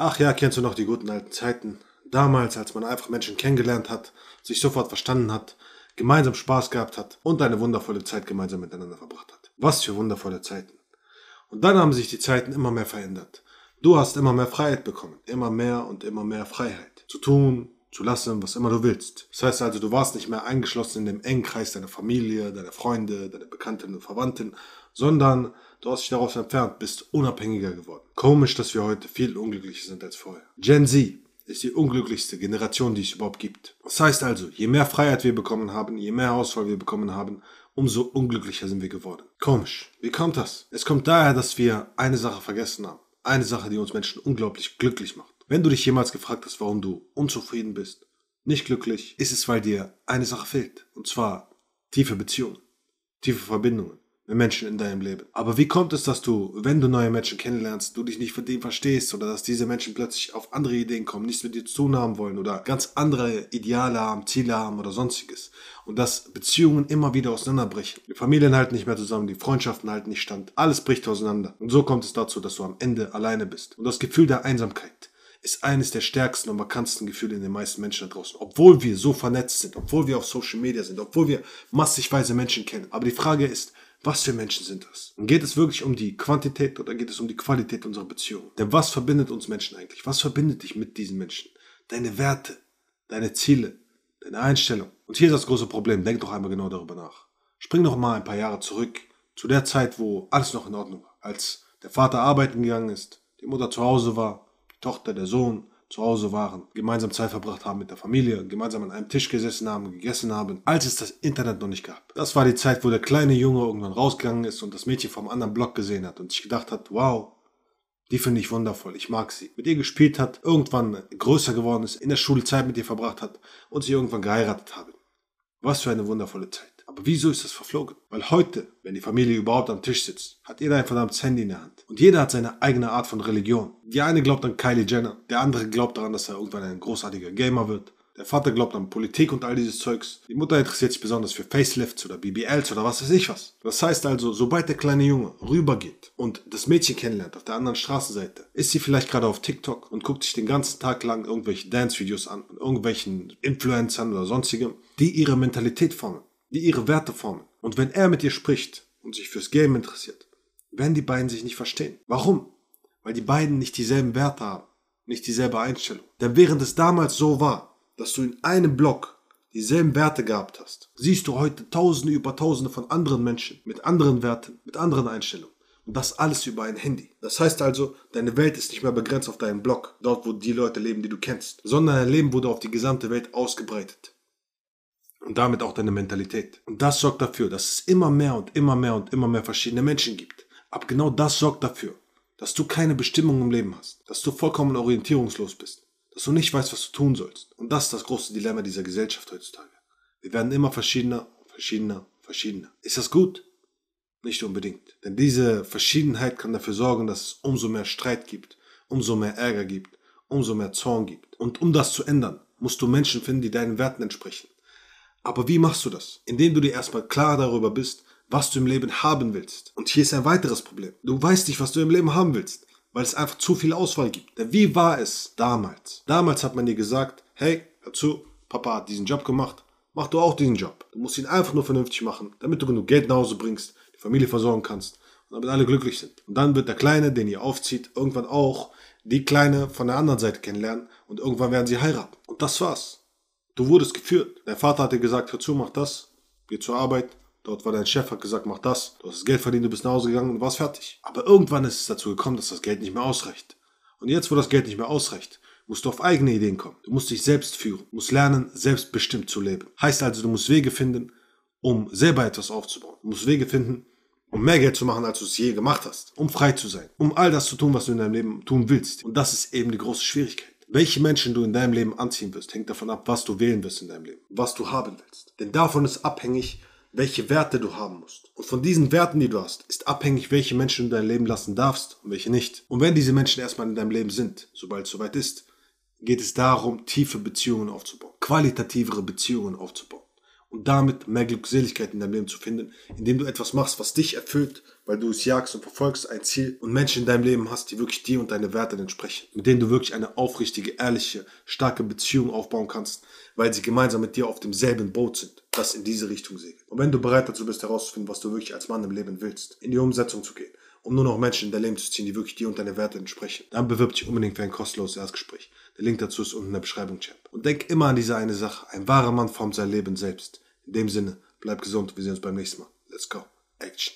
Ach ja, kennst du noch die guten alten Zeiten? Damals, als man einfach Menschen kennengelernt hat, sich sofort verstanden hat, gemeinsam Spaß gehabt hat und eine wundervolle Zeit gemeinsam miteinander verbracht hat. Was für wundervolle Zeiten. Und dann haben sich die Zeiten immer mehr verändert. Du hast immer mehr Freiheit bekommen. Immer mehr und immer mehr Freiheit. Zu tun, zu lassen, was immer du willst. Das heißt also, du warst nicht mehr eingeschlossen in dem engen Kreis deiner Familie, deiner Freunde, deiner Bekannten und Verwandten, sondern du hast dich daraus entfernt, bist unabhängiger geworden. Komisch, dass wir heute viel unglücklicher sind als vorher. Gen Z ist die unglücklichste Generation, die es überhaupt gibt. Das heißt also, je mehr Freiheit wir bekommen haben, je mehr Auswahl wir bekommen haben, umso unglücklicher sind wir geworden. Komisch. Wie kommt das? Es kommt daher, dass wir eine Sache vergessen haben. Eine Sache, die uns Menschen unglaublich glücklich macht. Wenn du dich jemals gefragt hast, warum du unzufrieden bist, nicht glücklich, ist es, weil dir eine Sache fehlt. Und zwar tiefe Beziehungen, tiefe Verbindungen mit Menschen in deinem Leben. Aber wie kommt es, dass du, wenn du neue Menschen kennenlernst, du dich nicht von dem verstehst oder dass diese Menschen plötzlich auf andere Ideen kommen, nichts mit dir zu tun haben wollen oder ganz andere Ideale haben, Ziele haben oder sonstiges. Und dass Beziehungen immer wieder auseinanderbrechen. Die Familien halten nicht mehr zusammen, die Freundschaften halten nicht stand. Alles bricht auseinander. Und so kommt es dazu, dass du am Ende alleine bist. Und das Gefühl der Einsamkeit ist eines der stärksten und markantesten Gefühle in den meisten Menschen da draußen. Obwohl wir so vernetzt sind, obwohl wir auf Social Media sind, obwohl wir massigweise Menschen kennen. Aber die Frage ist, was für Menschen sind das? Und geht es wirklich um die Quantität oder geht es um die Qualität unserer Beziehung? Denn was verbindet uns Menschen eigentlich? Was verbindet dich mit diesen Menschen? Deine Werte, deine Ziele, deine Einstellung. Und hier ist das große Problem. Denk doch einmal genau darüber nach. Spring doch mal ein paar Jahre zurück zu der Zeit, wo alles noch in Ordnung war. Als der Vater arbeiten gegangen ist, die Mutter zu Hause war, Tochter, der Sohn, zu Hause waren, gemeinsam Zeit verbracht haben mit der Familie, gemeinsam an einem Tisch gesessen haben, gegessen haben, als es das Internet noch nicht gab. Das war die Zeit, wo der kleine Junge irgendwann rausgegangen ist und das Mädchen vom anderen Block gesehen hat und sich gedacht hat, wow, die finde ich wundervoll, ich mag sie. Mit ihr gespielt hat, irgendwann größer geworden ist, in der Schule Zeit mit ihr verbracht hat und sie irgendwann geheiratet haben. Was für eine wundervolle Zeit. Aber wieso ist das verflogen? Weil heute, wenn die Familie überhaupt am Tisch sitzt, hat jeder ein verdammtes Handy in der Hand. Und jeder hat seine eigene Art von Religion. Der eine glaubt an Kylie Jenner, der andere glaubt daran, dass er irgendwann ein großartiger Gamer wird. Der Vater glaubt an Politik und all dieses Zeugs. Die Mutter interessiert sich besonders für Facelifts oder BBLs oder was weiß ich was. Das heißt also, sobald der kleine Junge rübergeht und das Mädchen kennenlernt auf der anderen Straßenseite, ist sie vielleicht gerade auf TikTok und guckt sich den ganzen Tag lang irgendwelche Dance-Videos an und irgendwelchen Influencern oder sonstigem, die ihre Mentalität formen die ihre Werte formen. Und wenn er mit dir spricht und sich fürs Game interessiert, werden die beiden sich nicht verstehen. Warum? Weil die beiden nicht dieselben Werte haben, nicht dieselbe Einstellung. Denn während es damals so war, dass du in einem Block dieselben Werte gehabt hast, siehst du heute Tausende über Tausende von anderen Menschen mit anderen Werten, mit anderen Einstellungen. Und das alles über ein Handy. Das heißt also, deine Welt ist nicht mehr begrenzt auf deinen Block, dort wo die Leute leben, die du kennst, sondern dein Leben wurde auf die gesamte Welt ausgebreitet und damit auch deine Mentalität. Und das sorgt dafür, dass es immer mehr und immer mehr und immer mehr verschiedene Menschen gibt. Aber genau das sorgt dafür, dass du keine Bestimmung im Leben hast, dass du vollkommen orientierungslos bist, dass du nicht weißt, was du tun sollst. Und das ist das große Dilemma dieser Gesellschaft heutzutage. Wir werden immer verschiedener, verschiedener, verschiedener. Ist das gut? Nicht unbedingt. Denn diese Verschiedenheit kann dafür sorgen, dass es umso mehr Streit gibt, umso mehr Ärger gibt, umso mehr Zorn gibt. Und um das zu ändern, musst du Menschen finden, die deinen Werten entsprechen aber wie machst du das? Indem du dir erstmal klar darüber bist, was du im Leben haben willst. Und hier ist ein weiteres Problem. Du weißt nicht, was du im Leben haben willst, weil es einfach zu viel Auswahl gibt. Denn wie war es damals? Damals hat man dir gesagt, hey, hör zu, Papa hat diesen Job gemacht, mach du auch diesen Job. Du musst ihn einfach nur vernünftig machen, damit du genug Geld nach Hause bringst, die Familie versorgen kannst und damit alle glücklich sind. Und dann wird der Kleine, den ihr aufzieht, irgendwann auch die Kleine von der anderen Seite kennenlernen und irgendwann werden sie heiraten. Und das war's. Du wurdest geführt. Dein Vater hat dir gesagt, hör zu, mach das, geh zur Arbeit. Dort war dein Chef, hat gesagt, mach das. Du hast das Geld verdient, du bist nach Hause gegangen und warst fertig. Aber irgendwann ist es dazu gekommen, dass das Geld nicht mehr ausreicht. Und jetzt, wo das Geld nicht mehr ausreicht, musst du auf eigene Ideen kommen. Du musst dich selbst führen, du musst lernen, selbstbestimmt zu leben. Heißt also, du musst Wege finden, um selber etwas aufzubauen. Du musst Wege finden, um mehr Geld zu machen, als du es je gemacht hast. Um frei zu sein. Um all das zu tun, was du in deinem Leben tun willst. Und das ist eben die große Schwierigkeit. Welche Menschen du in deinem Leben anziehen wirst, hängt davon ab, was du wählen wirst in deinem Leben, was du haben willst. Denn davon ist abhängig, welche Werte du haben musst. Und von diesen Werten, die du hast, ist abhängig, welche Menschen du in dein Leben lassen darfst und welche nicht. Und wenn diese Menschen erstmal in deinem Leben sind, sobald es soweit ist, geht es darum, tiefe Beziehungen aufzubauen, qualitativere Beziehungen aufzubauen. und damit mehr Glückseligkeit in deinem Leben zu finden, indem du etwas machst, was dich erfüllt, weil du es jagst und verfolgst, ein Ziel und Menschen in deinem Leben hast, die wirklich dir und deine Werte entsprechen, mit denen du wirklich eine aufrichtige, ehrliche, starke Beziehung aufbauen kannst, weil sie gemeinsam mit dir auf demselben Boot sind, das in diese Richtung segelt. Und wenn du bereit dazu bist, herauszufinden, was du wirklich als Mann im Leben willst, in die Umsetzung zu gehen, um nur noch Menschen in dein Leben zu ziehen, die wirklich dir und deine Werte entsprechen, dann bewirb dich unbedingt für ein kostenloses Erstgespräch. Der Link dazu ist unten in der Beschreibung, Champ. Und denk immer an diese eine Sache. Ein wahrer Mann formt sein Leben selbst. In dem Sinne, bleib gesund. Wir sehen uns beim nächsten Mal. Let's go. Action.